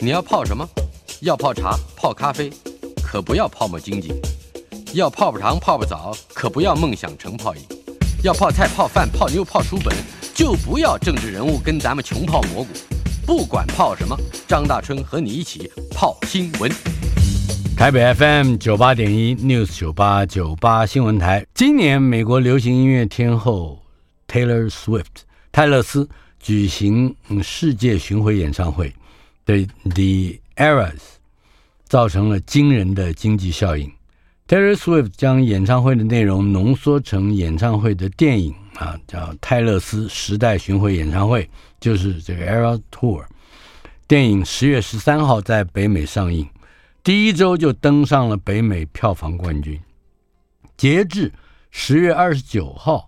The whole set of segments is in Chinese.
你要泡什么？要泡茶、泡咖啡，可不要泡沫经济；要泡泡糖、泡泡澡，可不要梦想成泡影；要泡菜、泡饭、泡妞、泡书本，就不要政治人物跟咱们穷泡蘑菇。不管泡什么，张大春和你一起泡新闻。台北 FM 九八点一 News 九八九八新闻台，今年美国流行音乐天后 Taylor Swift 泰勒斯举行世界巡回演唱会。对 The Eras 造成了惊人的经济效应。Taylor Swift 将演唱会的内容浓缩成演唱会的电影啊，叫《泰勒斯时代巡回演唱会》，就是这个 Eras Tour。电影十月十三号在北美上映，第一周就登上了北美票房冠军。截至十月二十九号。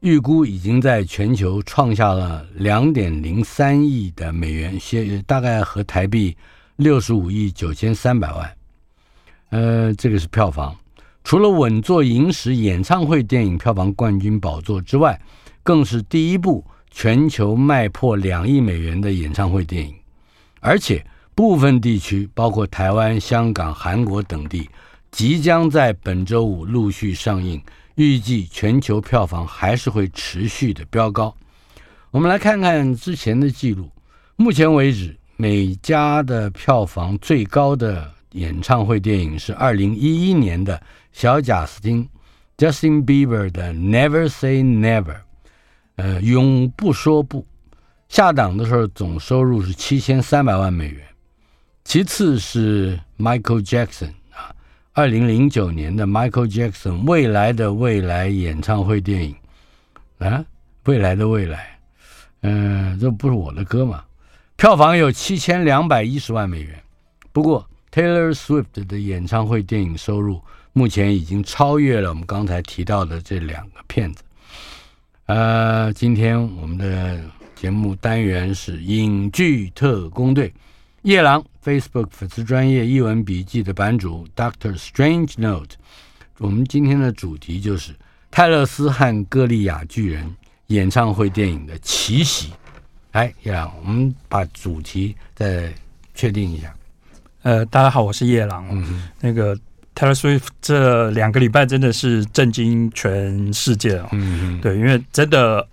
预估已经在全球创下了两点零三亿的美元，大概和台币六十五亿九千三百万。呃，这个是票房。除了稳坐影史演唱会电影票房冠军宝座之外，更是第一部全球卖破两亿美元的演唱会电影。而且，部分地区，包括台湾、香港、韩国等地，即将在本周五陆续上映。预计全球票房还是会持续的飙高。我们来看看之前的记录。目前为止，每家的票房最高的演唱会电影是二零一一年的小贾斯汀 （Justin Bieber） 的《Never Say Never》，呃，永不说不。下档的时候总收入是七千三百万美元。其次是 Michael Jackson。二零零九年的 Michael Jackson《未来的未来》演唱会电影，啊，未来的未来，嗯、这不是我的歌吗？票房有七千两百一十万美元。不过 Taylor Swift 的演唱会电影收入目前已经超越了我们刚才提到的这两个片子。呃，今天我们的节目单元是影剧特工队。夜郎 Facebook 粉丝专业译文笔记的版主 Doctor Strange Note，我们今天的主题就是泰勒斯和歌利亚巨人演唱会电影的奇袭。哎，夜郎，我们把主题再确定一下。呃，大家好，我是夜郎。嗯，那个 Taylor Swift 这两个礼拜真的是震惊全世界哦。嗯，对，因为真的。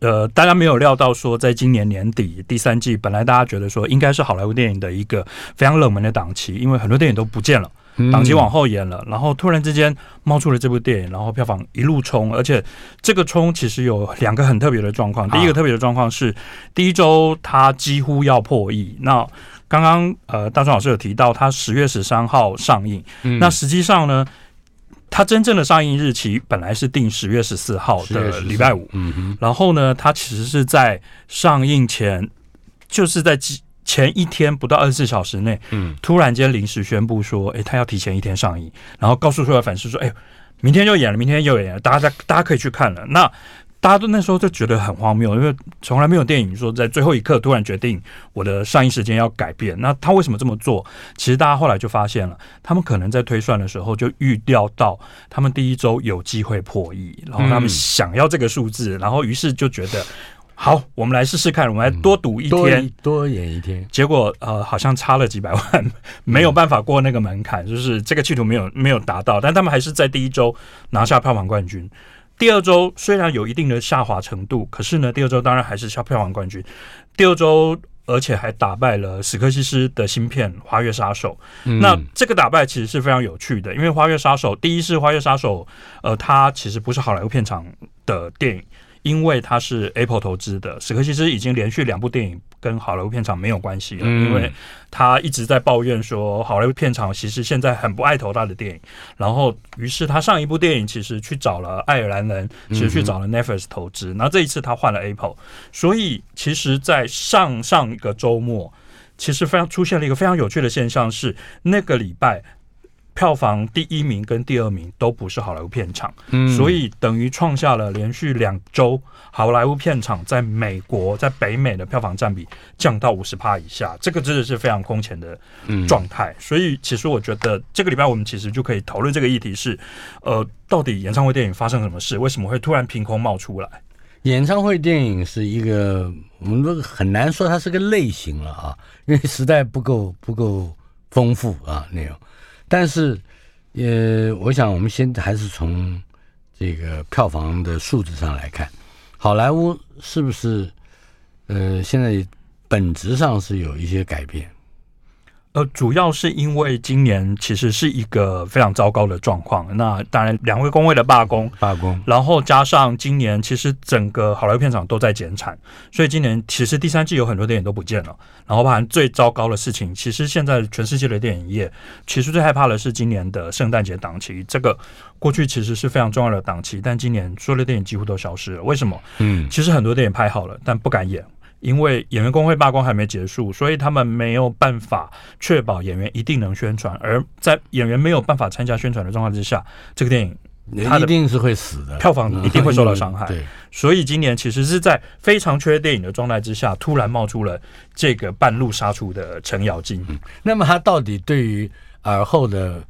呃，大家没有料到说，在今年年底第三季，本来大家觉得说应该是好莱坞电影的一个非常冷门的档期，因为很多电影都不见了，档期往后延了，然后突然之间冒出了这部电影，然后票房一路冲，而且这个冲其实有两个很特别的状况。第一个特别的状况是，第一周它几乎要破亿。那刚刚呃，大壮老师有提到，它十月十三号上映，那实际上呢？它真正的上映日期本来是定十月十四号的礼拜五，嗯，然后呢，它其实是在上映前，就是在前一天不到二十四小时内，嗯，突然间临时宣布说，哎，他要提前一天上映，然后告诉所有粉丝说，哎，明天就演了，明天就演了，大家大家可以去看了。那大家都那时候就觉得很荒谬，因为从来没有电影说在最后一刻突然决定我的上映时间要改变。那他为什么这么做？其实大家后来就发现了，他们可能在推算的时候就预料到他们第一周有机会破亿，然后他们想要这个数字，然后于是就觉得好，我们来试试看，我们来多赌一天，多演一天。结果呃，好像差了几百万，没有办法过那个门槛，就是这个企图没有没有达到，但他们还是在第一周拿下票房冠军。第二周虽然有一定的下滑程度，可是呢，第二周当然还是销票房冠军。第二周，而且还打败了史克西斯的新片《花月杀手》。嗯。那这个打败其实是非常有趣的，因为《花月杀手》第一是《花月杀手》，呃，它其实不是好莱坞片场的电影，因为它是 Apple 投资的。史克西斯已经连续两部电影。跟好莱坞片场没有关系了，因为他一直在抱怨说好莱坞片场其实现在很不爱投他的电影，然后于是他上一部电影其实去找了爱尔兰人，其实去找了 Netflix 投资，然后这一次他换了 Apple，所以其实，在上上一个周末，其实非常出现了一个非常有趣的现象是那个礼拜。票房第一名跟第二名都不是好莱坞片场，嗯，所以等于创下了连续两周好莱坞片场在美国在北美的票房占比降到五十趴以下，这个真的是非常空前的状态。所以其实我觉得这个礼拜我们其实就可以讨论这个议题是，呃，到底演唱会电影发生什么事？为什么会突然凭空冒出来？演唱会电影是一个我们都很难说它是个类型了啊，因为实在不够不够丰富啊内容。但是，呃，我想我们先还是从这个票房的数字上来看，好莱坞是不是呃现在本质上是有一些改变？呃，主要是因为今年其实是一个非常糟糕的状况。那当然，两位工会的罢工，罢工，然后加上今年其实整个好莱坞片场都在减产，所以今年其实第三季有很多电影都不见了。然后，包含最糟糕的事情，其实现在全世界的电影业其实最害怕的是今年的圣诞节档期。这个过去其实是非常重要的档期，但今年所有的电影几乎都消失了。为什么？嗯，其实很多电影拍好了，但不敢演。因为演员工会罢工还没结束，所以他们没有办法确保演员一定能宣传。而在演员没有办法参加宣传的状况之下，这个电影它一定是会死的，票房一定会受到伤害。对，所以今年其实是在非常缺电影的状态之下，突然冒出了这个半路杀出的程咬金。嗯，那么他到底对于尔后的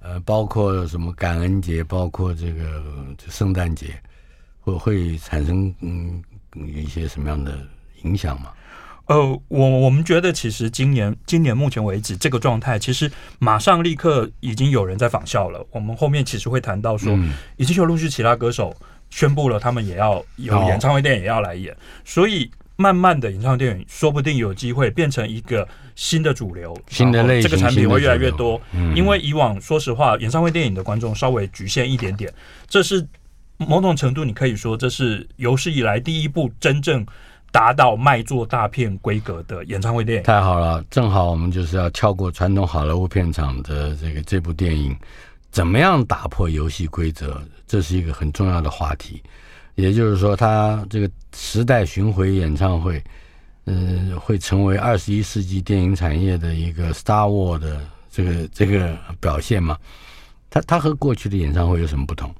呃，包括什么感恩节，包括这个圣诞节，会会产生嗯一些什么样的？影响吗？呃，我我们觉得，其实今年今年目前为止这个状态，其实马上立刻已经有人在仿效了。我们后面其实会谈到说，嗯、已经有陆续其他歌手宣布了，他们也要有演唱会电影也要来演，哦、所以慢慢的演唱会电影说不定有机会变成一个新的主流，新的类型，这个产品会越来越多。嗯、因为以往说实话，演唱会电影的观众稍微局限一点点，这是某种程度你可以说，这是有史以来第一部真正。达到卖座大片规格的演唱会电影，太好了！正好我们就是要跳过传统好莱坞片场的这个这部电影，怎么样打破游戏规则？这是一个很重要的话题。也就是说，它这个时代巡回演唱会，嗯、会成为二十一世纪电影产业的一个 Star War 的这个这个表现吗？它它和过去的演唱会有什么不同？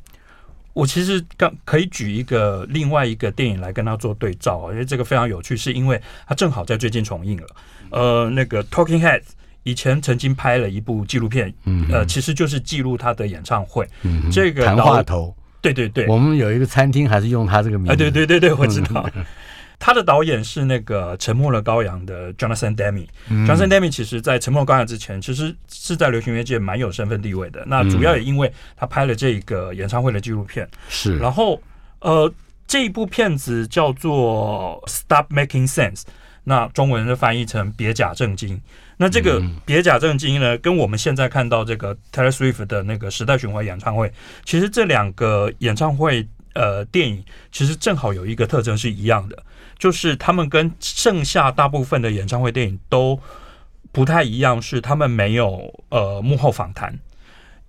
我其实刚可以举一个另外一个电影来跟他做对照，因为这个非常有趣，是因为他正好在最近重映了。呃，那个 Talking Heads 以前曾经拍了一部纪录片，呃，其实就是记录他的演唱会。这个谈话头，对对对，我们有一个餐厅还是用他这个名字。对对对，我知道。他的导演是那个《沉默的羔羊》的 Jonathan Demme。Jonathan Demme 其实，在《沉默的羔羊》之前，其实是在流行乐界蛮有身份地位的。那主要也因为他拍了这个演唱会的纪录片。是。然后，呃，这一部片子叫做《Stop Making Sense》，那中文的翻译成“别假正经”。那这个“别假正经”呢，跟我们现在看到这个 Taylor Swift 的那个时代巡回演唱会，其实这两个演唱会呃电影，其实正好有一个特征是一样的。就是他们跟剩下大部分的演唱会电影都不太一样，是他们没有呃幕后访谈。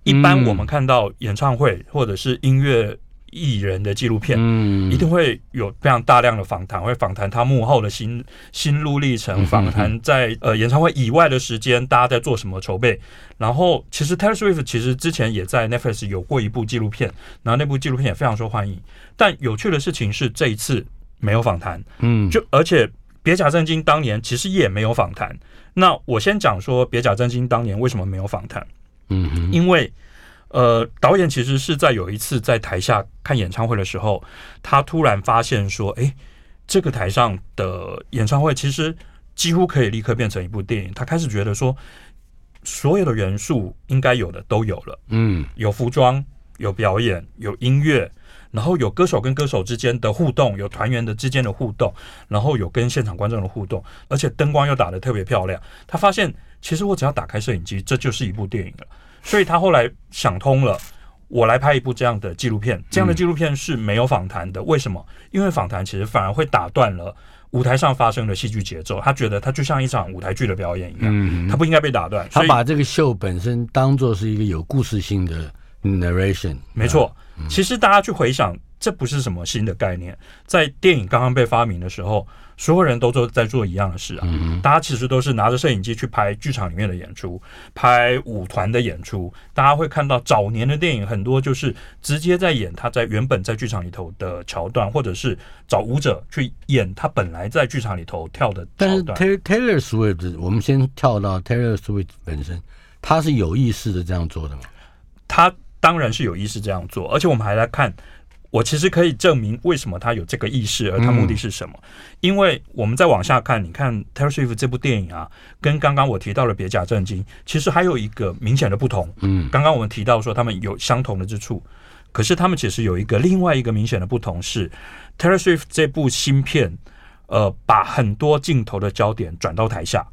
一般我们看到演唱会或者是音乐艺人的纪录片，嗯，一定会有非常大量的访谈，会访谈他幕后的心心路历程，访谈在呃演唱会以外的时间，大家在做什么筹备。然后，其实 Taylor Swift 其实之前也在 Netflix 有过一部纪录片，然后那部纪录片也非常受欢迎。但有趣的事情是，这一次。没有访谈，嗯，就而且别假正经当年其实也没有访谈。那我先讲说别假正经当年为什么没有访谈，嗯哼，因为呃导演其实是在有一次在台下看演唱会的时候，他突然发现说，哎，这个台上的演唱会其实几乎可以立刻变成一部电影。他开始觉得说，所有的元素应该有的都有了，嗯，有服装，有表演，有音乐。然后有歌手跟歌手之间的互动，有团员的之间的互动，然后有跟现场观众的互动，而且灯光又打得特别漂亮。他发现，其实我只要打开摄影机，这就是一部电影了。所以他后来想通了，我来拍一部这样的纪录片，这样的纪录片是没有访谈的。为什么？因为访谈其实反而会打断了舞台上发生的戏剧节奏。他觉得他就像一场舞台剧的表演一样，他不应该被打断。他把这个秀本身当做是一个有故事性的 narration。没错，其实大家去回想，这不是什么新的概念，在电影刚刚被发明的时候。所有人都做在做一样的事啊！大家其实都是拿着摄影机去拍剧场里面的演出，拍舞团的演出。大家会看到早年的电影很多就是直接在演他在原本在剧场里头的桥段，或者是找舞者去演他本来在剧场里头跳的桥段。但是 Taylor Swift，我们先跳到 Taylor Swift 本身，他是有意识的这样做的吗？他当然是有意识这样做，而且我们还来看。我其实可以证明为什么他有这个意识，而他目的是什么？因为我们再往下看，你看 Swift 这部电影啊，跟刚刚我提到的《别假正经》，其实还有一个明显的不同。嗯，刚刚我们提到说他们有相同的之处，可是他们其实有一个另外一个明显的不同是 Swift 这部新片，呃，把很多镜头的焦点转到台下，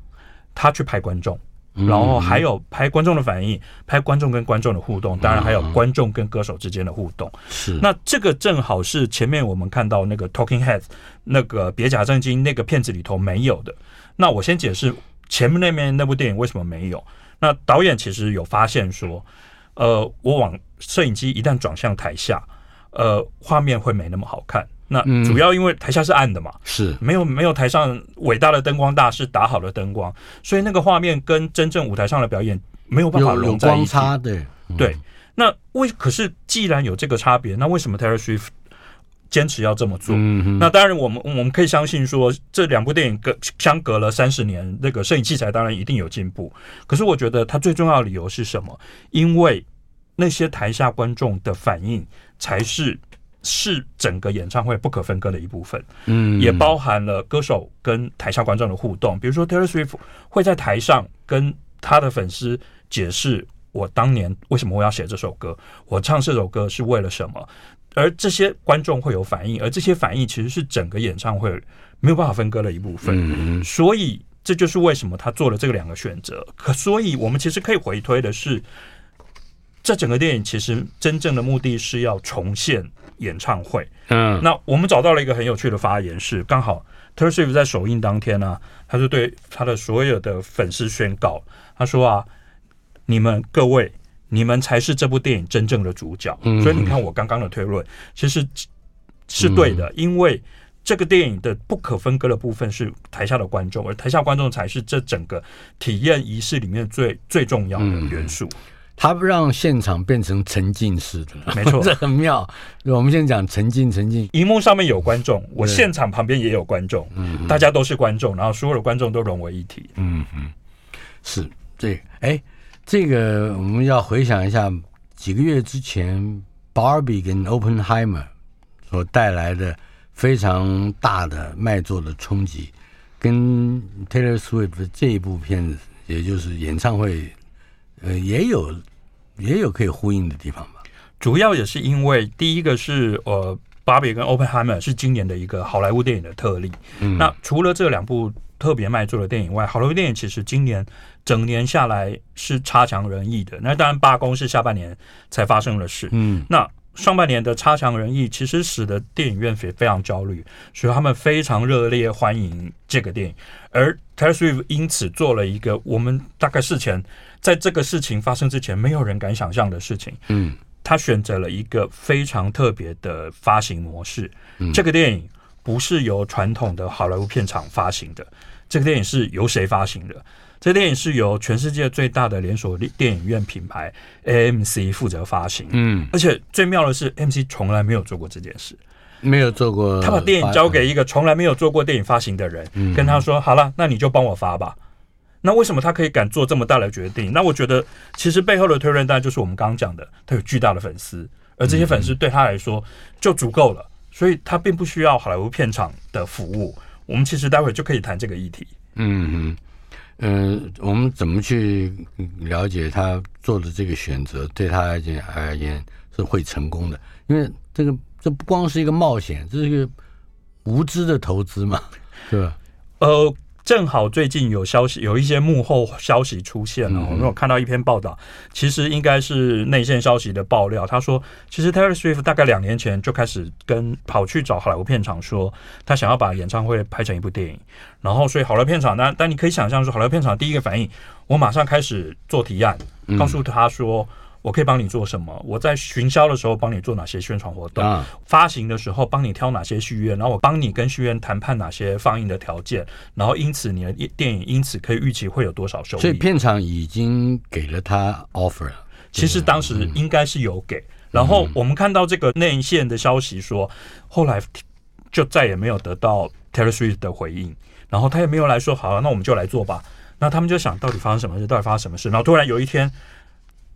他去拍观众。然后还有拍观众的反应，拍观众跟观众的互动，当然还有观众跟歌手之间的互动。是，那这个正好是前面我们看到那个 Talking Heads 那个别假正经那个片子里头没有的。那我先解释前面那面那部电影为什么没有。那导演其实有发现说，呃，我往摄影机一旦转向台下，呃，画面会没那么好看。那主要因为台下是暗的嘛，是没有没有台上伟大的灯光大师打好的灯光，所以那个画面跟真正舞台上的表演没有办法融在一起。对对，那为可是既然有这个差别，那为什么 Taylor Swift 坚持要这么做？那当然，我们我们可以相信说，这两部电影隔相隔了三十年，那个摄影器材当然一定有进步。可是我觉得它最重要的理由是什么？因为那些台下观众的反应才是。是整个演唱会不可分割的一部分，嗯，也包含了歌手跟台下观众的互动。比如说，Taylor Swift 会在台上跟他的粉丝解释我当年为什么我要写这首歌，我唱这首歌是为了什么。而这些观众会有反应，而这些反应其实是整个演唱会没有办法分割的一部分。所以这就是为什么他做了这个两个选择。可所以我们其实可以回推的是，这整个电影其实真正的目的是要重现。演唱会，嗯，那我们找到了一个很有趣的发言，是刚好 Swift 在首映当天呢、啊，他就对他的所有的粉丝宣告，他说啊，你们各位，你们才是这部电影真正的主角。所以你看我刚刚的推论，其实是对的，因为这个电影的不可分割的部分是台下的观众，而台下观众才是这整个体验仪式里面最最重要的元素。他让现场变成沉浸式的，没错，这很妙。我们先讲沉浸，沉浸。荧幕上面有观众，我现场旁边也有观众，嗯，大家都是观众，然后所有的观众都融为一体。嗯嗯，是这哎，这个我们要回想一下几个月之前，Barbie 跟 Oppenheimer 所带来的非常大的卖座的冲击，跟 Taylor Swift 这一部片子，也就是演唱会。呃，也有也有可以呼应的地方吧。主要也是因为第一个是呃，芭比跟 Oppenheimer 是今年的一个好莱坞电影的特例。嗯，那除了这两部特别卖座的电影外，好莱坞电影其实今年整年下来是差强人意的。那当然罢工是下半年才发生的事。嗯，那上半年的差强人意，其实使得电影院非非常焦虑，所以他们非常热烈欢迎这个电影。而 Taylor Swift 因此做了一个我们大概事前。在这个事情发生之前，没有人敢想象的事情。嗯，他选择了一个非常特别的发行模式。嗯，这个电影不是由传统的好莱坞片场发行的，这个电影是由谁发行的？这电影是由全世界最大的连锁电影院品牌 AMC 负责发行。嗯，而且最妙的是，AMC 从来没有做过这件事，没有做过。他把电影交给一个从来没有做过电影发行的人，跟他说：“好了，那你就帮我发吧。”那为什么他可以敢做这么大的决定？那我觉得，其实背后的推论当然就是我们刚刚讲的，他有巨大的粉丝，而这些粉丝对他来说就足够了，所以他并不需要好莱坞片场的服务。我们其实待会就可以谈这个议题。嗯嗯嗯，我们怎么去了解他做的这个选择对他而言而言是会成功的？因为这个这不光是一个冒险，这是一个无知的投资嘛，对吧？呃。正好最近有消息，有一些幕后消息出现了。我有看到一篇报道，其实应该是内线消息的爆料。他说，其实 Taylor Swift 大概两年前就开始跟跑去找好莱坞片场说，他想要把演唱会拍成一部电影。然后，所以好莱坞片场，但但你可以想象说，好莱坞片场第一个反应，我马上开始做提案，告诉他说。我可以帮你做什么？我在行销的时候帮你做哪些宣传活动？啊、发行的时候帮你挑哪些戏院？然后我帮你跟戏院谈判哪些放映的条件？然后因此你的电影因此可以预期会有多少收益？所以片场已经给了他 offer 了。其实当时应该是有给。然后我们看到这个内线的消息说，后来就再也没有得到 Taylor Swift 的回应。然后他也没有来说好了，那我们就来做吧。那他们就想到底发生什么事？到底发生什么事？然后突然有一天。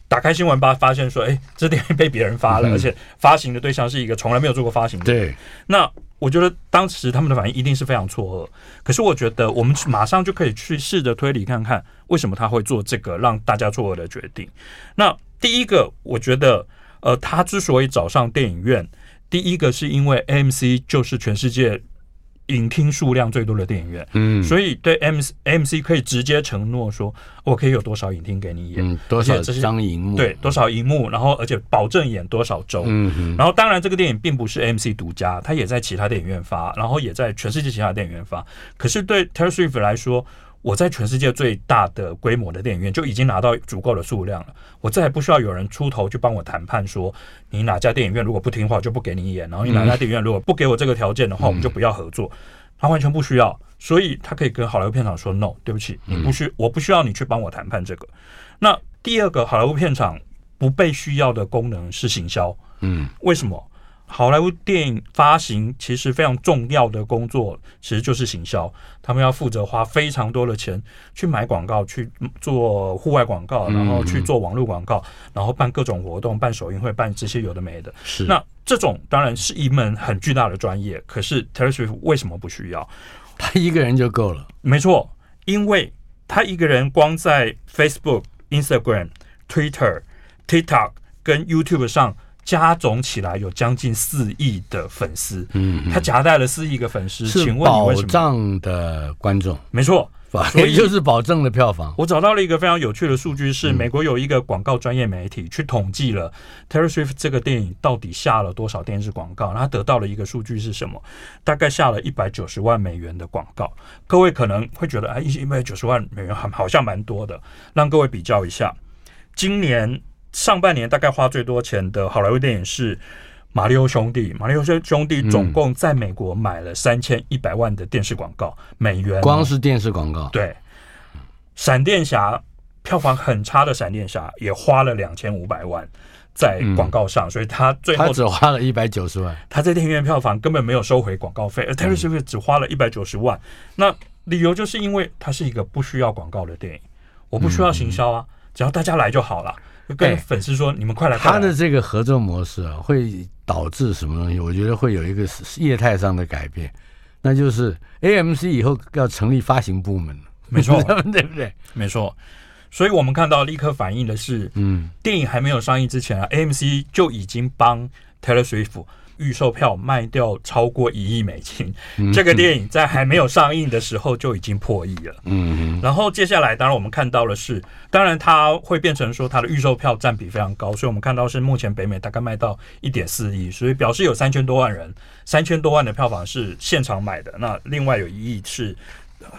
打开新闻吧，发现说，哎、欸，这电影被别人发了，而且发行的对象是一个从来没有做过发行的。对，那我觉得当时他们的反应一定是非常错愕。可是我觉得我们马上就可以去试着推理看看，为什么他会做这个让大家错愕的决定。那第一个，我觉得，呃，他之所以找上电影院，第一个是因为 AMC 就是全世界。影厅数量最多的电影院，嗯，所以对 M AMC 可以直接承诺说，我可以有多少影厅给你演，嗯，多少张银幕，对，多少银幕，然后而且保证演多少周，嗯嗯，然后当然这个电影并不是 AMC 独家，它也在其他电影院发，然后也在全世界其他电影院发，可是对 Taylor Swift 来说。我在全世界最大的规模的电影院就已经拿到足够的数量了，我再也不需要有人出头去帮我谈判，说你哪家电影院如果不听话就不给你演，然后你哪家电影院如果不给我这个条件的话，我们就不要合作。他完全不需要，所以他可以跟好莱坞片场说 “no”，对不起，你不需，我不需要你去帮我谈判这个。那第二个，好莱坞片场不被需要的功能是行销，嗯，为什么？好莱坞电影发行其实非常重要的工作，其实就是行销。他们要负责花非常多的钱去买广告，去做户外广告，然后去做网络广告，然后办各种活动，办首映会，办这些有的没的。是那这种当然是一门很巨大的专业。可是 Taylor Swift 为什么不需要？他一个人就够了。没错，因为他一个人光在 Facebook、Instagram、Twitter、TikTok 跟 YouTube 上。加总起来有将近四亿的粉丝，嗯，他夹带了四亿个粉丝，请问你为什么？保障的观众，没错，所以就是保证的票房。我找到了一个非常有趣的数据，是美国有一个广告专业媒体去统计了 Terror Swift 这个电影到底下了多少电视广告，然后得到了一个数据是什么？大概下了一百九十万美元的广告。各位可能会觉得，哎，一百九十万美元好好像蛮多的，让各位比较一下，今年。上半年大概花最多钱的好莱坞电影是《马里奥兄弟》，《马里奥兄弟》总共在美国买了三千一百万的电视广告美元，光是电视广告。对，《闪电侠》票房很差的《闪电侠》也花了两千五百万在广告上，所以他最后他只花了一百九十万，他在电影院票房根本没有收回广告费，而 Taylor Swift 只花了一百九十万。那理由就是因为它是一个不需要广告的电影，我不需要行销啊，只要大家来就好了。跟粉丝说：“你们快来，快来！”他的这个合作模式啊，会导致什么东西？我觉得会有一个业态上的改变，那就是 AMC 以后要成立发行部门。没错，对不对？没错。所以我们看到立刻反映的是，嗯，电影还没有上映之前啊，AMC 就已经帮 Taylor Swift。预售票卖掉超过一亿美金，这个电影在还没有上映的时候就已经破亿了。嗯，然后接下来，当然我们看到的是，当然它会变成说它的预售票占比非常高，所以我们看到是目前北美大概卖到一点四亿，所以表示有三千多万人，三千多万的票房是现场买的，那另外有一亿是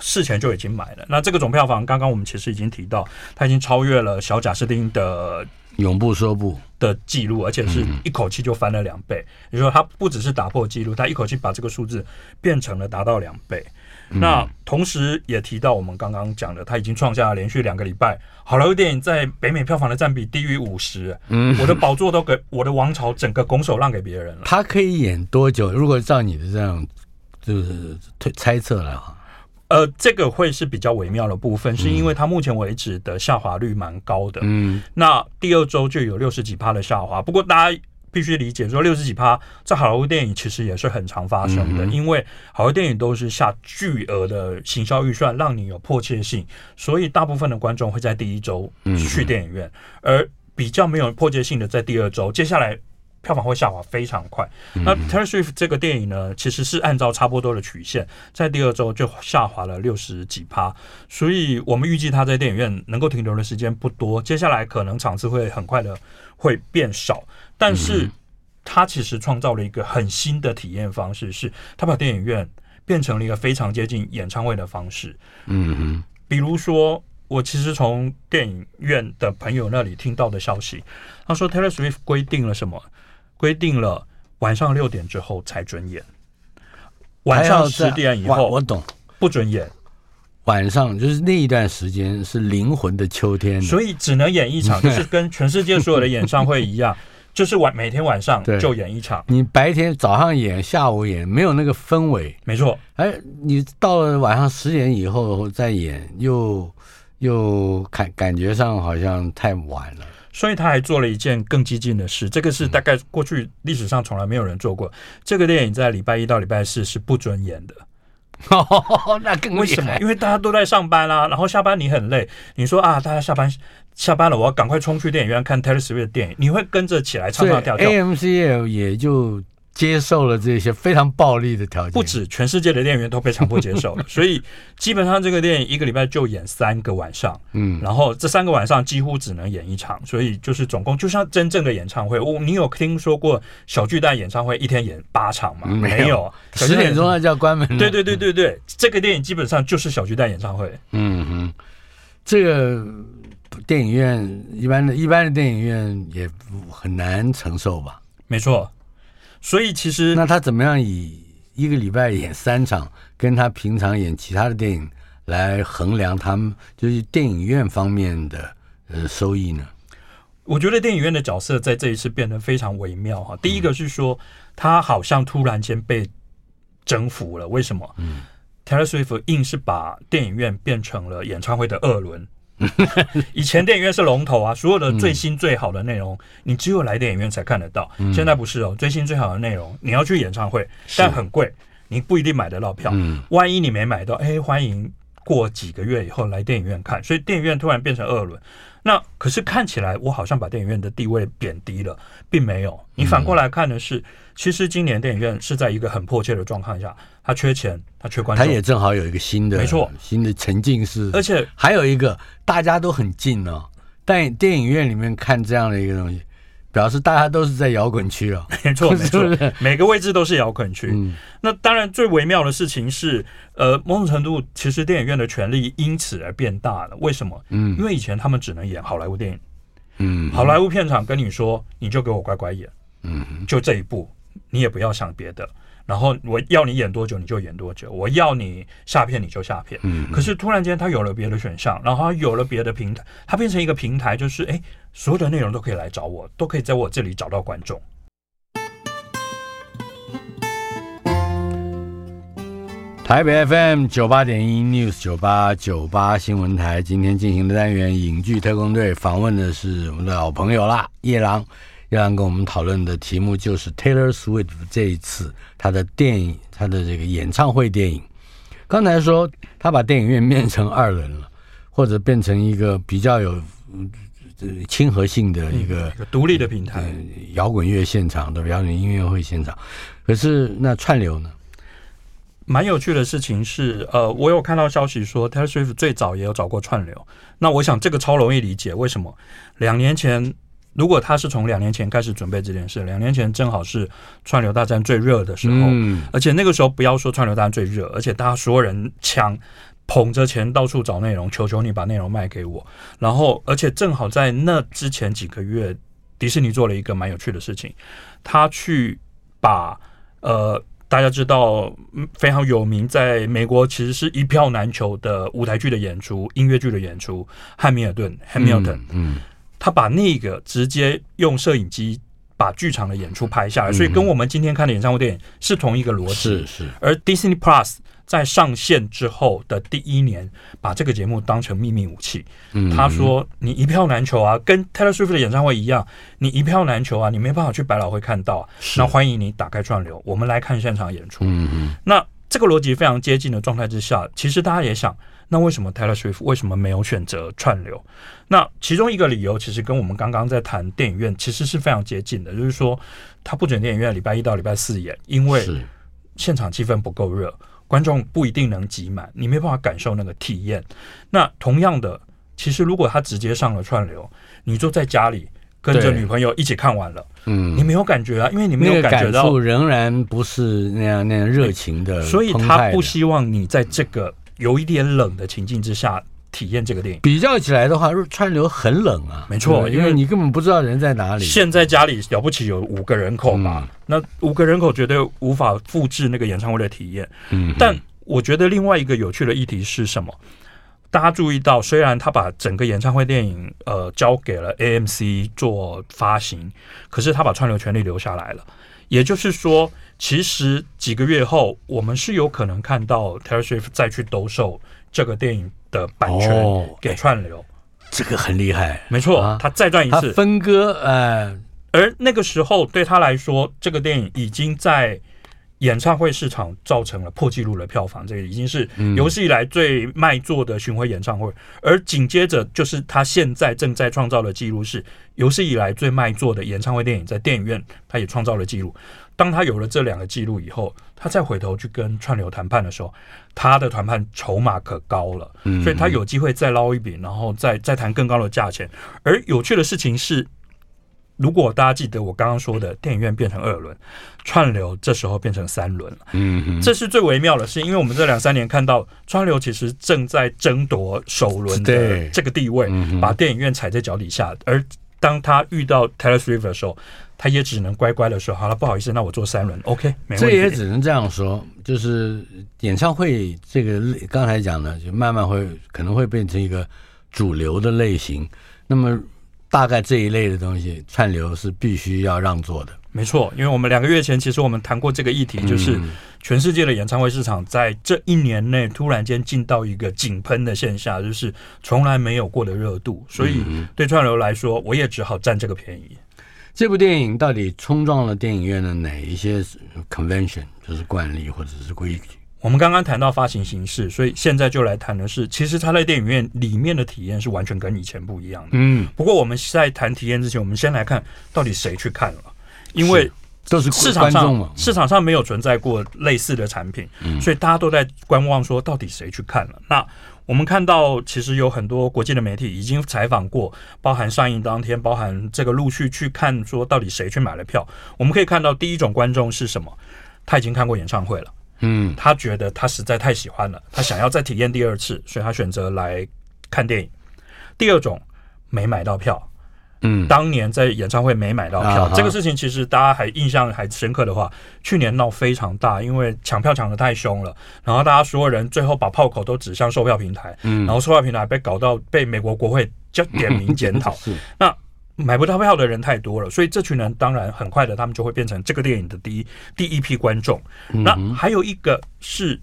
事前就已经买了。那这个总票房，刚刚我们其实已经提到，它已经超越了小贾斯汀的。永不说不的记录，而且是一口气就翻了两倍。也就是说，他不只是打破记录，他一口气把这个数字变成了达到两倍。那同时也提到我们刚刚讲的，他已经创下了连续两个礼拜好莱坞电影在北美票房的占比低于五十。嗯，我的宝座都给我的王朝整个拱手让给别人了。他可以演多久？如果照你的这样就是推猜测来哈。呃，这个会是比较微妙的部分，是因为它目前为止的下滑率蛮高的。嗯，那第二周就有六十几趴的下滑。不过大家必须理解，说六十几趴在好莱坞电影其实也是很常发生的，因为好莱坞电影都是下巨额的行销预算，让你有迫切性，所以大部分的观众会在第一周去电影院，而比较没有迫切性的在第二周。接下来票房会下滑非常快。嗯、那 Taylor Swift 这个电影呢，其实是按照差不多的曲线，在第二周就下滑了六十几趴，所以我们预计它在电影院能够停留的时间不多，接下来可能场次会很快的会变少。但是它其实创造了一个很新的体验方式，是它把电影院变成了一个非常接近演唱会的方式。嗯哼，比如说。我其实从电影院的朋友那里听到的消息，他说 Taylor Swift 规定了什么？规定了晚上六点之后才准演，晚上十点以后我懂不准演。晚上就是那一段时间是灵魂的秋天，所以只能演一场，就是跟全世界所有的演唱会一样，就是晚每天晚上就演一场。你白天早上演，下午演，没有那个氛围。没错，哎，你到了晚上十点以后再演又。又感感觉上好像太晚了，所以他还做了一件更激进的事，这个是大概过去历史上从来没有人做过。这个电影在礼拜一到礼拜四是不准演的。哦，那更为什么？因为大家都在上班啦、啊，然后下班你很累，你说啊，大家下班下班了，我要赶快冲去电影院看 Taylor Swift 的电影，你会跟着起来唱唱跳跳。AMC 也就。接受了这些非常暴力的条件，不止全世界的电影院都被强迫接受了，所以基本上这个电影一个礼拜就演三个晚上，嗯，然后这三个晚上几乎只能演一场，所以就是总共就像真正的演唱会。我你有听说过小巨蛋演唱会一天演八场吗？没有，十点钟那叫关门。对对对对对，这个电影基本上就是小巨蛋演唱会。嗯哼，这个电影院一般的一般的电影院也很难承受吧？没错。所以其实，那他怎么样以一个礼拜演三场，跟他平常演其他的电影来衡量他们就是电影院方面的呃收益呢？我觉得电影院的角色在这一次变得非常微妙哈。第一个是说，他好像突然间被征服了，为什么？嗯，Taylor Swift 硬是把电影院变成了演唱会的二轮。以前电影院是龙头啊，所有的最新最好的内容，你只有来电影院才看得到。现在不是哦，最新最好的内容你要去演唱会，但很贵，你不一定买得到票。万一你没买到，哎，欢迎过几个月以后来电影院看。所以电影院突然变成二轮，那可是看起来我好像把电影院的地位贬低了，并没有。你反过来看的是，其实今年电影院是在一个很迫切的状况下。他缺钱，他缺观众，他也正好有一个新的，没错，新的沉浸式，而且还有一个大家都很近哦。但电影院里面看这样的一个东西，表示大家都是在摇滚区哦。没错，没错，每个位置都是摇滚区。嗯，那当然最微妙的事情是，呃，某种程度其实电影院的权力因此而变大了。为什么？嗯，因为以前他们只能演好莱坞电影，嗯，好莱坞片场跟你说，你就给我乖乖演，嗯，就这一部，你也不要想别的。然后我要你演多久你就演多久，我要你下片你就下片。嗯，可是突然间他有了别的选项，然后他有了别的平台，他变成一个平台，就是哎，所有的内容都可以来找我，都可以在我这里找到观众。台北 FM 九八点一 News 九八九八新闻台，今天进行的单元影剧特工队访问的是我们的老朋友啦，叶朗。要跟我们讨论的题目就是 Taylor Swift 这一次他的电影，他的这个演唱会电影。刚才说他把电影院变成二轮了，或者变成一个比较有亲和性的一个独立的平台，摇滚乐现场的摇滚音乐会现场。可是那串流呢？蛮有趣的事情是，呃，我有看到消息说 Taylor Swift 最早也有找过串流。那我想这个超容易理解，为什么？两年前。如果他是从两年前开始准备这件事，两年前正好是串流大战最热的时候，嗯，而且那个时候不要说串流大战最热，而且大家所有人抢捧着钱到处找内容，求求你把内容卖给我。然后，而且正好在那之前几个月，迪士尼做了一个蛮有趣的事情，他去把呃大家知道非常有名，在美国其实是一票难求的舞台剧的演出、音乐剧的演出，汉密尔顿 （Hamilton），嗯。嗯他把那个直接用摄影机把剧场的演出拍下来，所以跟我们今天看的演唱会电影是同一个逻辑。是是。而 Disney Plus 在上线之后的第一年，把这个节目当成秘密武器。他说：“你一票难求啊，跟 Taylor Swift 的演唱会一样，你一票难求啊，你没办法去百老汇看到。那欢迎你打开串流，我们来看现场演出。”嗯嗯。那这个逻辑非常接近的状态之下，其实大家也想。那为什么 Taylor Swift 为什么没有选择串流？那其中一个理由其实跟我们刚刚在谈电影院其实是非常接近的，就是说他不准电影院礼拜一到礼拜四演，因为现场气氛不够热，观众不一定能挤满，你没办法感受那个体验。那同样的，其实如果他直接上了串流，你就在家里跟着女朋友一起看完了，嗯，你没有感觉啊，因为你没有感觉到，仍然不是那样那样热情的，所以他不希望你在这个。有一点冷的情境之下体验这个电影，比较起来的话，川流很冷啊。没错，因为你根本不知道人在哪里。现在家里了不起有五个人口嘛，嗯、那五个人口绝对无法复制那个演唱会的体验。嗯，但我觉得另外一个有趣的议题是什么？大家注意到，虽然他把整个演唱会电影呃交给了 AMC 做发行，可是他把串流权利留下来了。也就是说，其实几个月后，我们是有可能看到 Taylor Swift 再去兜售这个电影的版权给串流，哦、这个很厉害。没错，啊、他再赚一次分割。呃，而那个时候对他来说，这个电影已经在演唱会市场造成了破纪录的票房，这个已经是有史以来最卖座的巡回演唱会。嗯、而紧接着就是他现在正在创造的记录是。有史以来最卖座的演唱会电影，在电影院，他也创造了记录。当他有了这两个记录以后，他再回头去跟串流谈判的时候，他的谈判筹码可高了，所以他有机会再捞一笔，然后再再谈更高的价钱。而有趣的事情是，如果大家记得我刚刚说的，电影院变成二轮，串流这时候变成三轮了。嗯，这是最微妙的，是因为我们这两三年看到串流其实正在争夺首轮的这个地位，把电影院踩在脚底下，而。当他遇到 Taylor Swift 的时候，他也只能乖乖的说：“好了，不好意思，那我做三轮，OK，没问题。”这也只能这样说，就是演唱会这个刚才讲的，就慢慢会可能会变成一个主流的类型。那么大概这一类的东西，串流是必须要让座的。没错，因为我们两个月前其实我们谈过这个议题，就是全世界的演唱会市场在这一年内突然间进到一个井喷的现象，就是从来没有过的热度。所以对串流来说，我也只好占这个便宜。这部电影到底冲撞了电影院的哪一些 convention，就是惯例或者是规矩？我们刚刚谈到发行形式，所以现在就来谈的是，其实他在电影院里面的体验是完全跟以前不一样的。嗯，不过我们在谈体验之前，我们先来看到底谁去看了。因为都是市场上市场上没有存在过类似的产品，所以大家都在观望，说到底谁去看了？那我们看到，其实有很多国际的媒体已经采访过，包含上映当天，包含这个陆续去看，说到底谁去买了票？我们可以看到，第一种观众是什么？他已经看过演唱会了，嗯，他觉得他实在太喜欢了，他想要再体验第二次，所以他选择来看电影。第二种没买到票。嗯，当年在演唱会没买到票，这个事情其实大家还印象还深刻的话，去年闹非常大，因为抢票抢的太凶了，然后大家所有人最后把炮口都指向售票平台，然后售票平台被搞到被美国国会叫点名检讨。那买不到票的人太多了，所以这群人当然很快的，他们就会变成这个电影的第一第一批观众。那还有一个是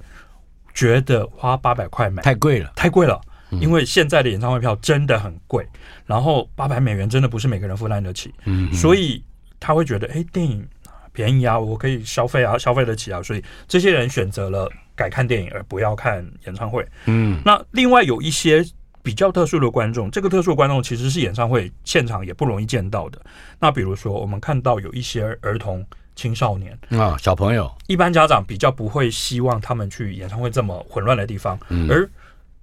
觉得花八百块买太贵了，太贵了。因为现在的演唱会票真的很贵，然后八百美元真的不是每个人负担得起，嗯，所以他会觉得，哎，电影便宜啊，我可以消费啊，消费得起啊，所以这些人选择了改看电影而不要看演唱会，嗯，那另外有一些比较特殊的观众，这个特殊的观众其实是演唱会现场也不容易见到的，那比如说我们看到有一些儿童、青少年啊，小朋友，一般家长比较不会希望他们去演唱会这么混乱的地方，而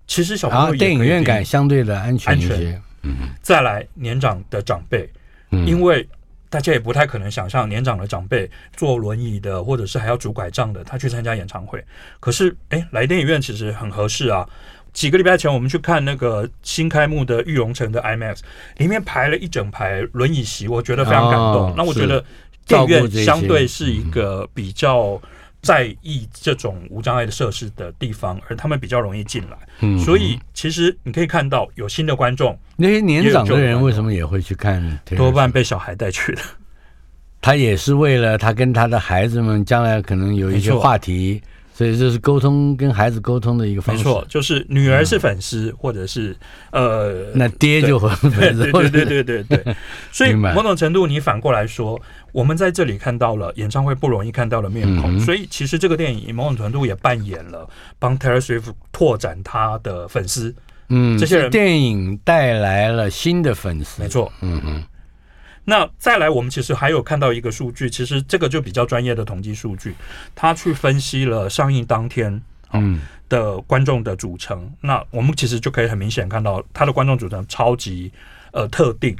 其实小朋友电影院感相对的安全一些。嗯，再来年长的长辈，因为大家也不太可能想象年长的长辈坐轮椅的，或者是还要拄拐杖的，他去参加演唱会。可是，哎，来电影院其实很合适啊。几个礼拜前我们去看那个新开幕的玉龙城的 IMAX，里面排了一整排轮椅席，我觉得非常感动。那我觉得电影院相对是一个比较。在意这种无障碍的设施的地方，而他们比较容易进来，嗯，所以其实你可以看到有新的观众，那些年长的人为什么也会去看？多半被小孩带去的。他也是为了他跟他的孩子们将来可能有一些话题，所以这是沟通跟孩子沟通的一个方式。没错，就是女儿是粉丝，嗯、或者是呃，那爹就很粉丝。对对对对对对。所以某种程度，你反过来说，我们在这里看到了演唱会不容易看到的面孔，嗯、所以其实这个电影某种程度也扮演了帮 Taylor Swift 拓展他的粉丝。嗯，这些人电影带来了新的粉丝。没错，嗯嗯。那再来，我们其实还有看到一个数据，其实这个就比较专业的统计数据，他去分析了上映当天嗯的观众的组成。嗯、那我们其实就可以很明显看到，他的观众组成超级呃特定，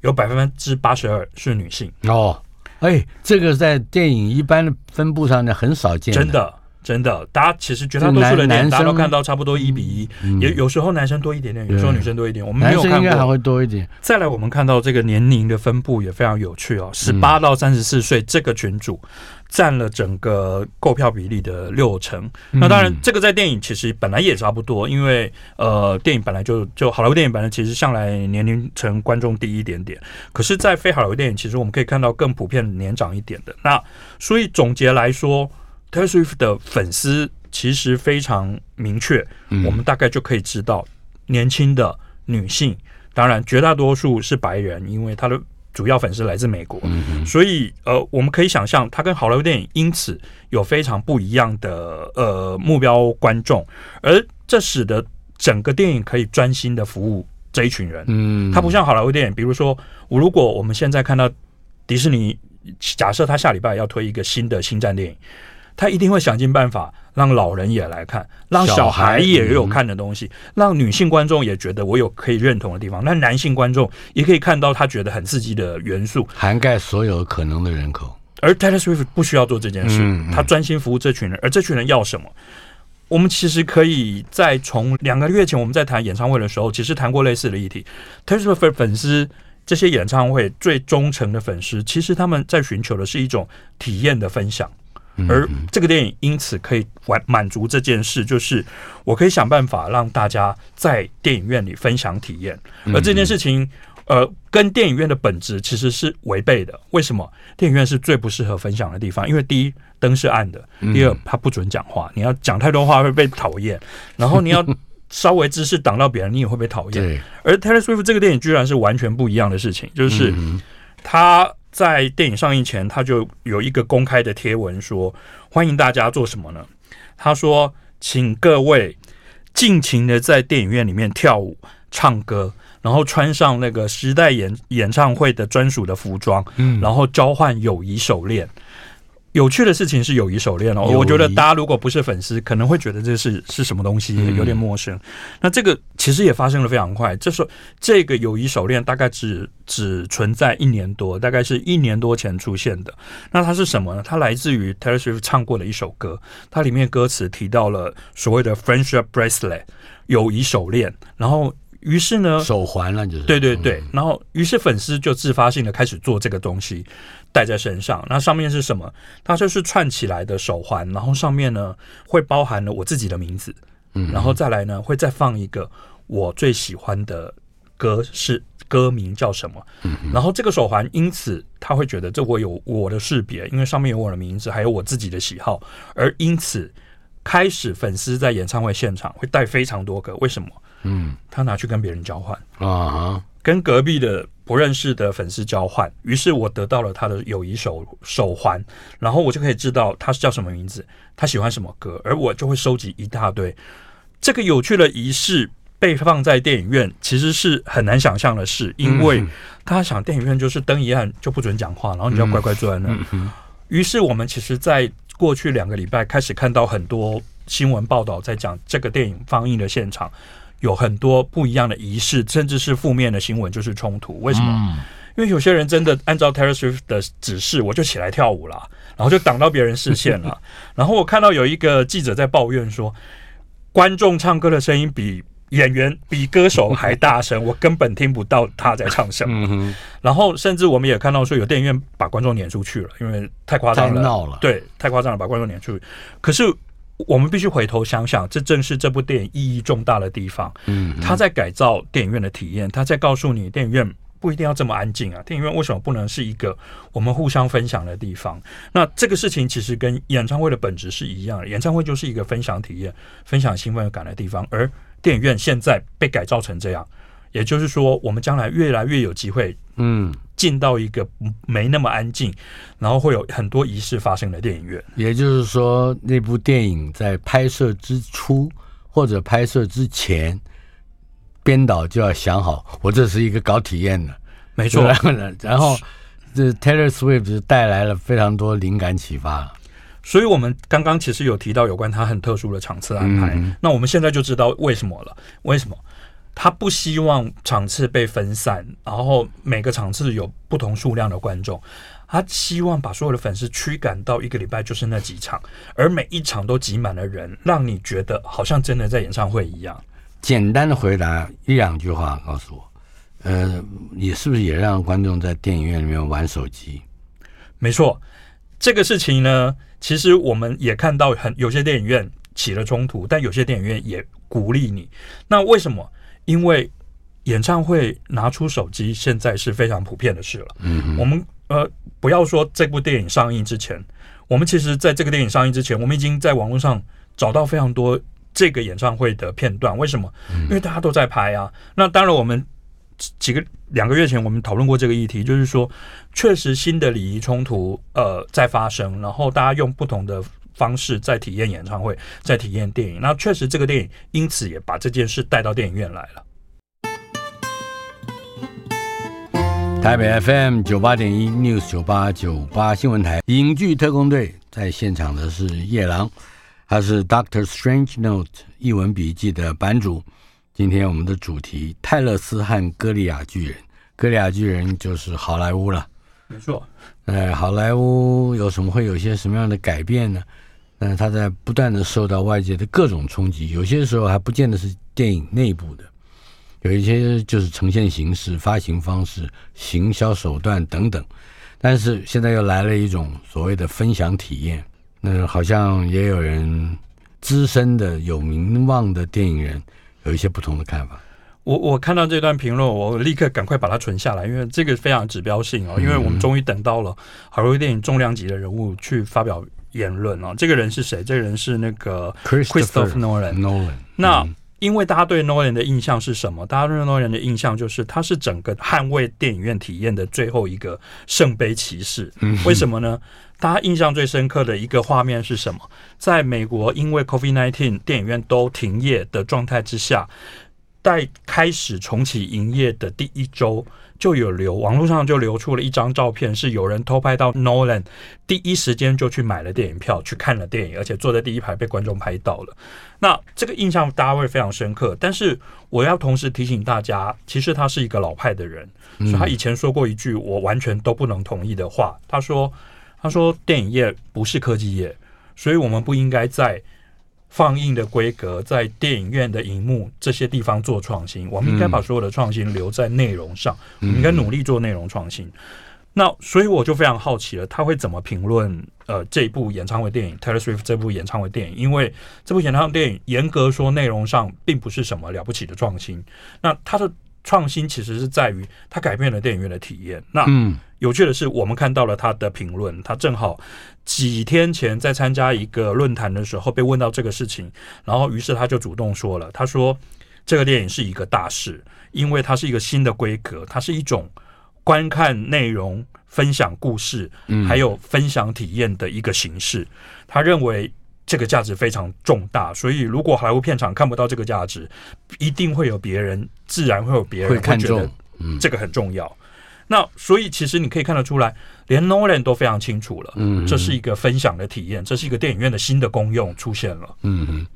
有百分之八十二是女性哦。哎，这个在电影一般的分布上呢很少见，真的。真的，大家其实绝大多数的人，大家都看到差不多一比一，也有时候男生多一点点，有时候女生多一点。我们没有看过，应该还会多一点。再来，我们看到这个年龄的分布也非常有趣哦，十八到三十四岁这个群组占了整个购票比例的六成。那当然，这个在电影其实本来也差不多，因为呃，电影本来就就好莱坞电影本来其实向来年龄层观众低一点点，可是，在非好莱坞电影，其实我们可以看到更普遍年长一点的。那所以总结来说。Taylor Swift 的粉丝其实非常明确，我们大概就可以知道，年轻的女性，当然绝大多数是白人，因为她的主要粉丝来自美国，所以呃，我们可以想象，他跟好莱坞电影因此有非常不一样的呃目标观众，而这使得整个电影可以专心的服务这一群人。嗯，他不像好莱坞电影，比如说，我如果我们现在看到迪士尼，假设他下礼拜要推一个新的星战电影。他一定会想尽办法让老人也来看，让小孩也有看的东西，让女性观众也觉得我有可以认同的地方，那男性观众也可以看到他觉得很刺激的元素，涵盖所有可能的人口。而 Taylor Swift 不需要做这件事，他专心服务这群人，而这群人要什么？我们其实可以在从两个月前我们在谈演唱会的时候，其实谈过类似的议题。Taylor Swift 粉丝这些演唱会最忠诚的粉丝，其实他们在寻求的是一种体验的分享。而这个电影因此可以完满足这件事，就是我可以想办法让大家在电影院里分享体验。而这件事情，呃，跟电影院的本质其实是违背的。为什么？电影院是最不适合分享的地方，因为第一灯是暗的，第二它不准讲话，你要讲太多话会被讨厌，然后你要稍微姿势挡到别人，你也会被讨厌。而 Taylor Swift 这个电影居然是完全不一样的事情，就是他。在电影上映前，他就有一个公开的贴文说：“欢迎大家做什么呢？”他说：“请各位尽情的在电影院里面跳舞、唱歌，然后穿上那个时代演演唱会的专属的服装，嗯，然后交换友谊手链。”有趣的事情是友谊手链哦，我觉得大家如果不是粉丝，可能会觉得这是是什么东西，有点陌生。那这个其实也发生的非常快，这时候这个友谊手链大概只只存在一年多，大概是一年多前出现的。那它是什么呢？它来自于 Taylor Swift 唱过的一首歌，它里面歌词提到了所谓的 friendship bracelet 友谊手链，然后。于是呢，手环了就是对对对，然后于是粉丝就自发性的开始做这个东西，戴在身上。那上面是什么？它就是串起来的手环，然后上面呢会包含了我自己的名字，嗯，然后再来呢会再放一个我最喜欢的歌是歌名叫什么，嗯，然后这个手环因此他会觉得这我有我的识别，因为上面有我的名字，还有我自己的喜好，而因此开始粉丝在演唱会现场会带非常多个，为什么？嗯，他拿去跟别人交换啊，跟隔壁的不认识的粉丝交换，于是我得到了他的友谊手手环，然后我就可以知道他是叫什么名字，他喜欢什么歌，而我就会收集一大堆。这个有趣的仪式被放在电影院，其实是很难想象的事，因为他想电影院就是灯一暗就不准讲话，然后你就要乖乖坐在那。于是我们其实，在过去两个礼拜开始看到很多新闻报道，在讲这个电影放映的现场。有很多不一样的仪式，甚至是负面的新闻，就是冲突。为什么？嗯、因为有些人真的按照 Taylor Swift 的指示，我就起来跳舞了，然后就挡到别人视线了。然后我看到有一个记者在抱怨说，观众唱歌的声音比演员、比歌手还大声，我根本听不到他在唱什么。嗯、然后甚至我们也看到说，有电影院把观众撵出去了，因为太夸张了，太闹了。对，太夸张了，把观众撵出去。可是。我们必须回头想想，这正是这部电影意义重大的地方。嗯，他在改造电影院的体验，他在告诉你，电影院不一定要这么安静啊？电影院为什么不能是一个我们互相分享的地方？那这个事情其实跟演唱会的本质是一样的，演唱会就是一个分享体验、分享兴奋感的地方，而电影院现在被改造成这样，也就是说，我们将来越来越有机会，嗯，进到一个没那么安静，然后会有很多仪式发生的电影院。也就是说，那部电影在拍摄之初或者拍摄之前。编导就要想好，我这是一个搞体验的，没错。然后，这 Taylor Swift 带来了非常多灵感启发。所以，我们刚刚其实有提到有关他很特殊的场次安排。嗯、那我们现在就知道为什么了。为什么他不希望场次被分散，然后每个场次有不同数量的观众？他希望把所有的粉丝驱赶到一个礼拜就是那几场，而每一场都挤满了人，让你觉得好像真的在演唱会一样。简单的回答一两句话，告诉我，呃，你是不是也让观众在电影院里面玩手机？没错，这个事情呢，其实我们也看到很有些电影院起了冲突，但有些电影院也鼓励你。那为什么？因为演唱会拿出手机现在是非常普遍的事了。嗯哼，我们呃，不要说这部电影上映之前，我们其实在这个电影上映之前，我们已经在网络上找到非常多。这个演唱会的片段为什么？因为大家都在拍啊。那当然，我们几个两个月前我们讨论过这个议题，就是说，确实新的礼仪冲突呃在发生，然后大家用不同的方式在体验演唱会，在体验电影。那确实这个电影因此也把这件事带到电影院来了。台北 FM 九八点一 News 九八九八新闻台影剧特工队在现场的是夜郎。他是《Doctor Strange Note》译文笔记的版主。今天我们的主题：泰勒斯和歌利亚巨人。歌利亚巨人就是好莱坞了。没错。哎，好莱坞有什么会有些什么样的改变呢？嗯，他在不断的受到外界的各种冲击，有些时候还不见得是电影内部的，有一些就是呈现形式、发行方式、行销手段等等。但是现在又来了一种所谓的分享体验。那好像也有人资深的有名望的电影人有一些不同的看法。我我看到这段评论，我立刻赶快把它存下来，因为这个非常指标性哦。因为我们终于等到了好莱坞电影重量级的人物去发表言论哦。这个人是谁？这个人是那个 Christopher Nolan。Nolan。那因为大家对 Nolan 的印象是什么？大家对 Nolan 的印象就是他是整个捍卫电影院体验的最后一个圣杯骑士。为什么呢？大家印象最深刻的一个画面是什么？在美国，因为 COVID-19 电影院都停业的状态之下，在开始重启营业的第一周，就有流网络上就流出了一张照片，是有人偷拍到 Nolan 第一时间就去买了电影票去看了电影，而且坐在第一排被观众拍到了。那这个印象大家会非常深刻。但是我要同时提醒大家，其实他是一个老派的人，所以他以前说过一句我完全都不能同意的话，他说。他说：“电影业不是科技业，所以我们不应该在放映的规格、在电影院的荧幕这些地方做创新。我们应该把所有的创新留在内容上，我们应该努力做内容创新。那所以我就非常好奇了，他会怎么评论呃这部演唱会电影《Taylor Swift》这部演唱会电影？因为这部演唱会电影严格说内容上并不是什么了不起的创新。那他的。”创新其实是在于他改变了电影院的体验。那有趣的是，我们看到了他的评论。他正好几天前在参加一个论坛的时候被问到这个事情，然后于是他就主动说了：“他说这个电影是一个大事，因为它是一个新的规格，它是一种观看内容、分享故事，还有分享体验的一个形式。”他认为。这个价值非常重大，所以如果好莱坞片场看不到这个价值，一定会有别人，自然会有别人会觉得这个很重要。那所以其实你可以看得出来，连 Nolan 都非常清楚了，嗯，这是一个分享的体验，这是一个电影院的新的功用出现了。嗯嗯，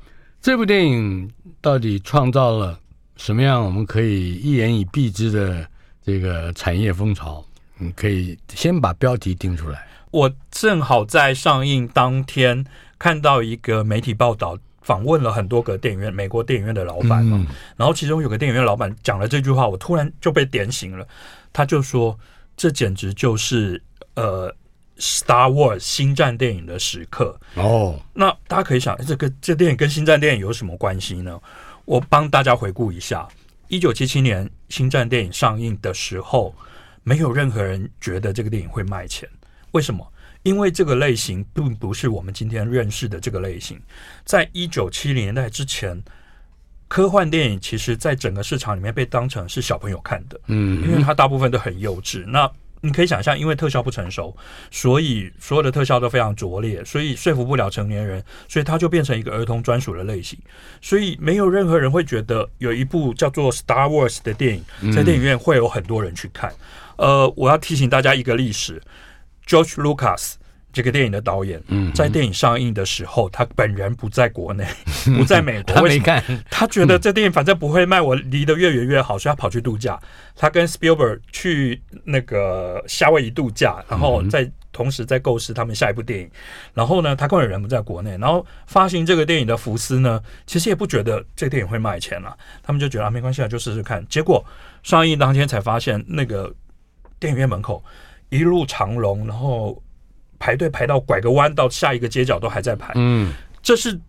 这部电影到底创造了什么样我们可以一言以蔽之的这个产业风潮？你可以先把标题定出来。我正好在上映当天。看到一个媒体报道，访问了很多个电影院，美国电影院的老板嘛，然后其中有个电影院老板讲了这句话，我突然就被点醒了。他就说：“这简直就是呃，Star Wars 星战电影的时刻。”哦，那大家可以想，这个这电影跟星战电影有什么关系呢？我帮大家回顾一下，一九七七年《星战》电影上映的时候，没有任何人觉得这个电影会卖钱。为什么？因为这个类型并不是我们今天认识的这个类型。在一九七零年代之前，科幻电影其实在整个市场里面被当成是小朋友看的，嗯，因为它大部分都很幼稚。那你可以想象，因为特效不成熟，所以所有的特效都非常拙劣，所以说服不了成年人，所以它就变成一个儿童专属的类型。所以没有任何人会觉得有一部叫做《Star Wars》的电影在电影院会有很多人去看。呃，我要提醒大家一个历史：George Lucas。这个电影的导演，在电影上映的时候，他本人不在国内，不在美国。他没看，他觉得这电影反正不会卖，我离得越远越好，所以他跑去度假。他跟 Spielberg 去那个夏威夷度假，然后在同时在构思他们下一部电影。然后呢，他根本人不在国内。然后发行这个电影的福斯呢，其实也不觉得这个电影会卖钱了，他们就觉得啊，没关系啊，就试试看。结果上映当天才发现，那个电影院门口一路长龙，然后。排队排到拐个弯，到下一个街角都还在排。嗯，这是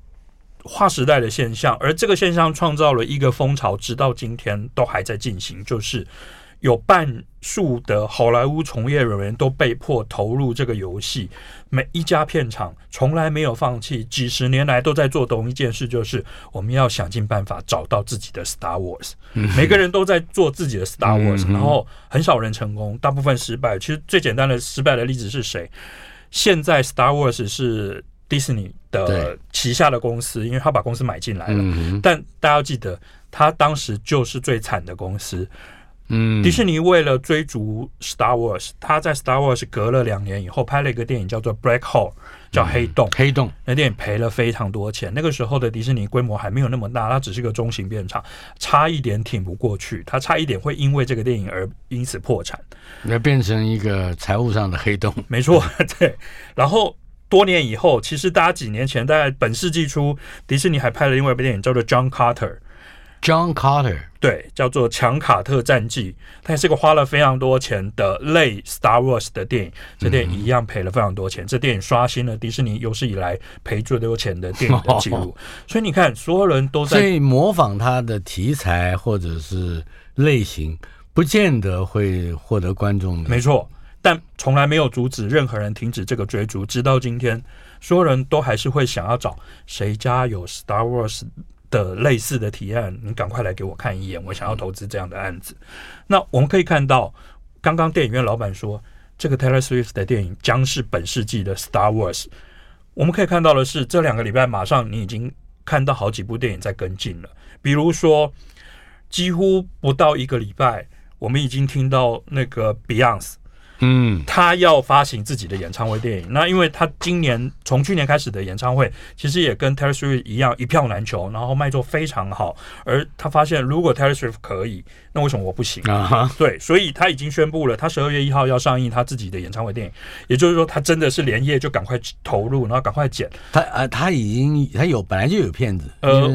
划时代的现象，而这个现象创造了一个风潮，直到今天都还在进行。就是有半数的好莱坞从业人员都被迫投入这个游戏，每一家片场从来没有放弃，几十年来都在做同一件事，就是我们要想尽办法找到自己的 Star Wars。每个人都在做自己的 Star Wars，然后很少人成功，大部分失败。其实最简单的失败的例子是谁？现在 Star Wars 是迪士尼的旗下的公司，因为他把公司买进来了。嗯、但大家要记得，他当时就是最惨的公司。嗯，迪士尼为了追逐 Star Wars，他在 Star Wars 隔了两年以后拍了一个电影，叫做 Black Hole，叫黑洞。嗯、黑洞那电影赔了非常多钱。那个时候的迪士尼规模还没有那么大，它只是个中型片场，差一点挺不过去，它差一点会因为这个电影而因此破产，那变成一个财务上的黑洞。没错，对。然后多年以后，其实大家几年前，大概本世纪初，迪士尼还拍了另外一部电影，叫做 John Carter。John Carter，对，叫做《强卡特战记》，它也是个花了非常多钱的类 Star Wars 的电影。这电影一样赔了非常多钱。嗯、这电影刷新了迪士尼有史以来赔最多钱的电影的记录。哦、所以你看，所有人都在所以模仿它的题材或者是类型，不见得会获得观众的。没错，但从来没有阻止任何人停止这个追逐。直到今天，所有人都还是会想要找谁家有 Star Wars。的类似的提案，你赶快来给我看一眼，我想要投资这样的案子。那我们可以看到，刚刚电影院老板说，这个 Taylor Swift 的电影将是本世纪的 Star Wars。我们可以看到的是，这两个礼拜马上你已经看到好几部电影在跟进了，比如说，几乎不到一个礼拜，我们已经听到那个 Beyonce。嗯，他要发行自己的演唱会电影。那因为他今年从去年开始的演唱会，其实也跟 Taylor Swift 一样一票难求，然后卖座非常好。而他发现，如果 Taylor Swift 可以，那为什么我不行啊？哈，对，所以他已经宣布了，他十二月一号要上映他自己的演唱会电影。也就是说，他真的是连夜就赶快投入，然后赶快剪。他呃，他已经他有本来就有片子，呃，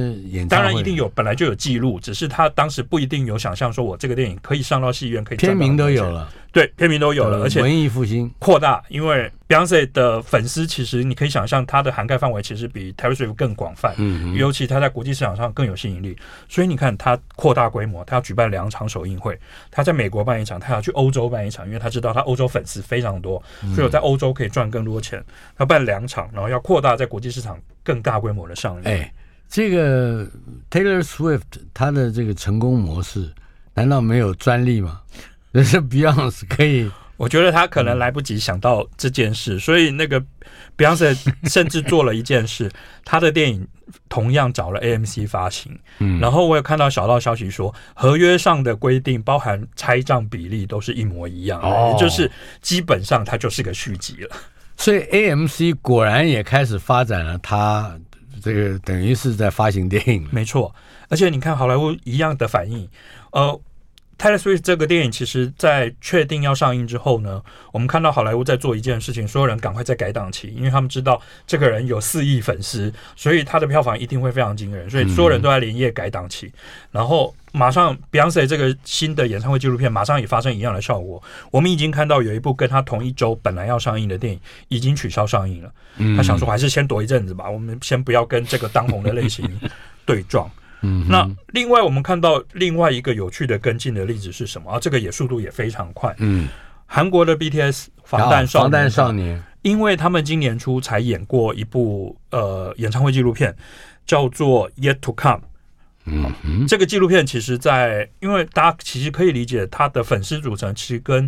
当然一定有，本来就有记录，只是他当时不一定有想象说我这个电影可以上到戏院，可以片名都有了。对，片名都有了，而且文艺复兴扩大，因为 Beyonce 的粉丝其实你可以想象，他的涵盖范围其实比 Taylor Swift 更广泛，嗯，尤其他在国际市场上更有吸引力。所以你看，他扩大规模，他要举办两场首映会，他在美国办一场，他要去欧洲办一场，因为他知道他欧洲粉丝非常多，所以我在欧洲可以赚更多钱。他办两场，然后要扩大在国际市场更大规模的上映。哎，这个 Taylor Swift 他的这个成功模式，难道没有专利吗？人是 Beyonce 可以，我觉得他可能来不及想到这件事，所以那个 Beyonce 甚至做了一件事，他的电影同样找了 AMC 发行，嗯，然后我有看到小道消息说，合约上的规定包含拆账比例都是一模一样，哦，也就是基本上它就是个续集了。所以 AMC 果然也开始发展了，它这个等于是在发行电影，没错。而且你看好莱坞一样的反应，呃。Taylor Swift 这个电影，其实在确定要上映之后呢，我们看到好莱坞在做一件事情，所有人赶快在改档期，因为他们知道这个人有四亿粉丝，所以他的票房一定会非常惊人，所以所有人都在连夜改档期。然后马上 Beyonce 这个新的演唱会纪录片马上也发生一样的效果，我们已经看到有一部跟他同一周本来要上映的电影已经取消上映了。他想说还是先躲一阵子吧，我们先不要跟这个当红的类型 对撞。嗯，那另外我们看到另外一个有趣的跟进的例子是什么啊？这个也速度也非常快。嗯，韩国的 BTS 防弹少防弹少年，因为他们今年初才演过一部呃演唱会纪录片，叫做《Yet to Come》。嗯嗯，这个纪录片其实在，因为大家其实可以理解，他的粉丝组成其实跟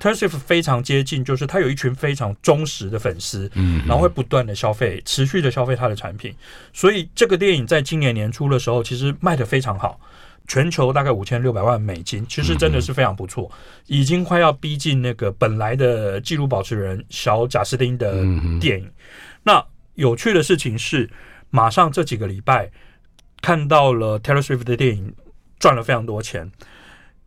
Taylor Swift 非常接近，就是他有一群非常忠实的粉丝，嗯，然后会不断的消费，持续的消费他的产品，所以这个电影在今年年初的时候，其实卖的非常好，全球大概五千六百万美金，其实真的是非常不错，已经快要逼近那个本来的纪录保持人小贾斯汀的电影。那有趣的事情是，马上这几个礼拜。看到了 Taylor Swift 的电影赚了非常多钱，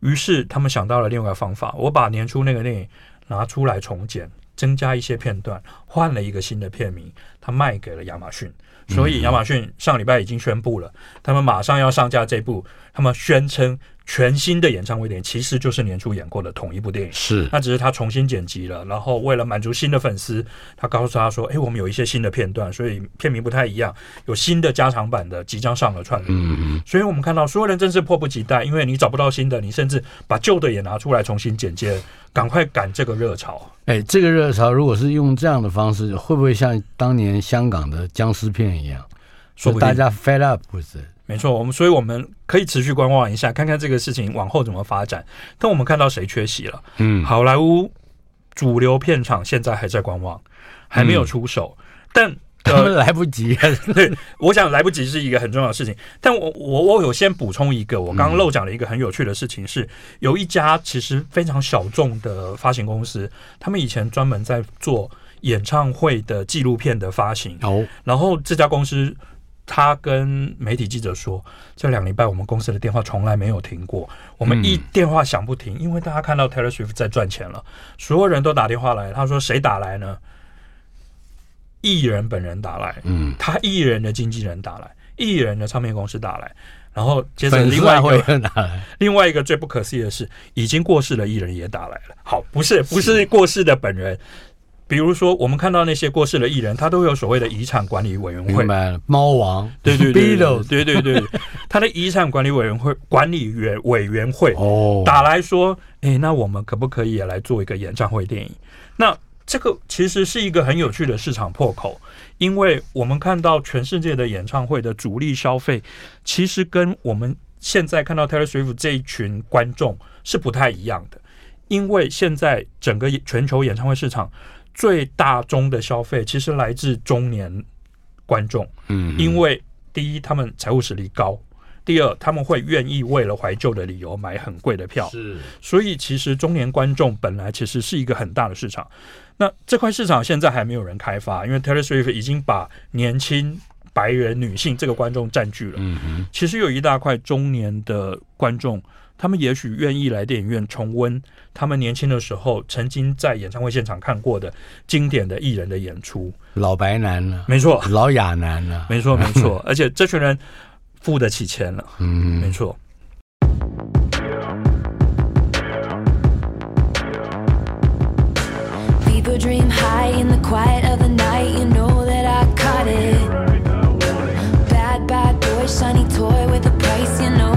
于是他们想到了另外一个方法，我把年初那个电影拿出来重剪，增加一些片段，换了一个新的片名，他卖给了亚马逊。所以亚马逊上礼拜已经宣布了，他们马上要上架这部，他们宣称。全新的演唱会电影其实就是年初演过的同一部电影，是，那只是他重新剪辑了，然后为了满足新的粉丝，他告诉他说：“哎，我们有一些新的片段，所以片名不太一样，有新的加长版的即将上了串流。”嗯嗯，所以我们看到所有人真是迫不及待，因为你找不到新的，你甚至把旧的也拿出来重新剪接，赶快赶这个热潮。哎，这个热潮如果是用这样的方式，会不会像当年香港的僵尸片一样，说大家 fed up 不是？没错，我们所以我们可以持续观望一下，看看这个事情往后怎么发展。但我们看到谁缺席了？嗯，好莱坞主流片场现在还在观望，还没有出手。嗯、但、呃、他们来不及。对，我想来不及是一个很重要的事情。但我我我有先补充一个，我刚刚漏讲了一个很有趣的事情是，是有一家其实非常小众的发行公司，他们以前专门在做演唱会的纪录片的发行。哦，然后这家公司。他跟媒体记者说：“这两礼拜我们公司的电话从来没有停过，我们一电话响不停，因为大家看到 Taylor Swift 在赚钱了，所有人都打电话来。他说谁打来呢？艺人本人打来，嗯，他艺人的经纪人打来，艺人的唱片公司打来，然后接着另外一个打来，另外一个最不可思议的是，已经过世的艺人也打来了。好，不是不是过世的本人。”比如说，我们看到那些过世的艺人，他都有所谓的遗产管理委员会。猫王，对对对，对对对，他的遗产管理委员会管理员委员会哦，打来说，哎，那我们可不可以也来做一个演唱会电影？那这个其实是一个很有趣的市场破口，因为我们看到全世界的演唱会的主力消费，其实跟我们现在看到 Taylor Swift 这一群观众是不太一样的，因为现在整个全球演唱会市场。最大宗的消费其实来自中年观众，嗯，因为第一他们财务实力高，第二他们会愿意为了怀旧的理由买很贵的票，是，所以其实中年观众本来其实是一个很大的市场。那这块市场现在还没有人开发，因为 Taylor Swift 已经把年轻白人女性这个观众占据了，嗯哼，其实有一大块中年的观众。他们也许愿意来电影院重温他们年轻的时候曾经在演唱会现场看过的经典的艺人的演出。老白男了，没错；老亚男了，没错，没错。而且这群人付得起钱了，嗯，没错。People dream high in the quiet of the night, you know that I caught it. Bad, bad boy, shiny toy with a price, you know.